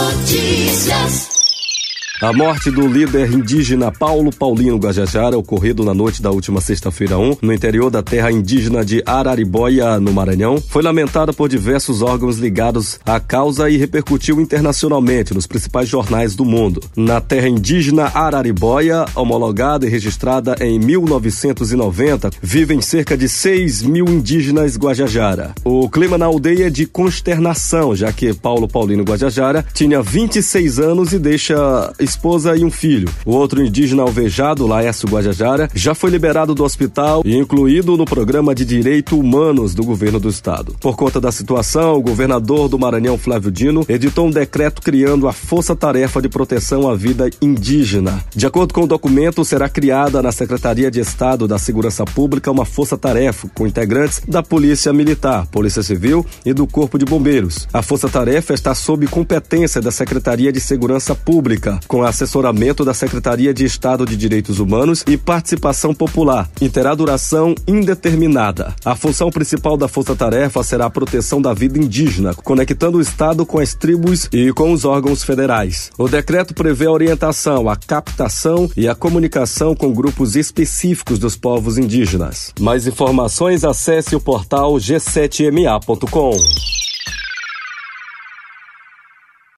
Notícias. A morte do líder indígena Paulo Paulino Guajajara, ocorrido na noite da última sexta-feira 1, no interior da terra indígena de Araribóia, no Maranhão, foi lamentada por diversos órgãos ligados à causa e repercutiu internacionalmente nos principais jornais do mundo. Na terra indígena Araribóia, homologada e registrada em 1990, vivem cerca de 6 mil indígenas Guajajara. O clima na aldeia é de consternação, já que Paulo Paulino Guajajara tinha 26 anos e deixa esposa e um filho. O outro indígena alvejado, Laércio Guajajara, já foi liberado do hospital e incluído no programa de direitos humanos do governo do estado. Por conta da situação, o governador do Maranhão, Flávio Dino, editou um decreto criando a Força Tarefa de Proteção à Vida Indígena. De acordo com o documento, será criada na Secretaria de Estado da Segurança Pública uma força-tarefa com integrantes da Polícia Militar, Polícia Civil e do Corpo de Bombeiros. A força-tarefa está sob competência da Secretaria de Segurança Pública, com assessoramento da Secretaria de Estado de Direitos Humanos e Participação Popular e terá duração indeterminada. A função principal da Força Tarefa será a proteção da vida indígena, conectando o Estado com as tribos e com os órgãos federais. O decreto prevê a orientação, a captação e a comunicação com grupos específicos dos povos indígenas. Mais informações acesse o portal g7ma.com.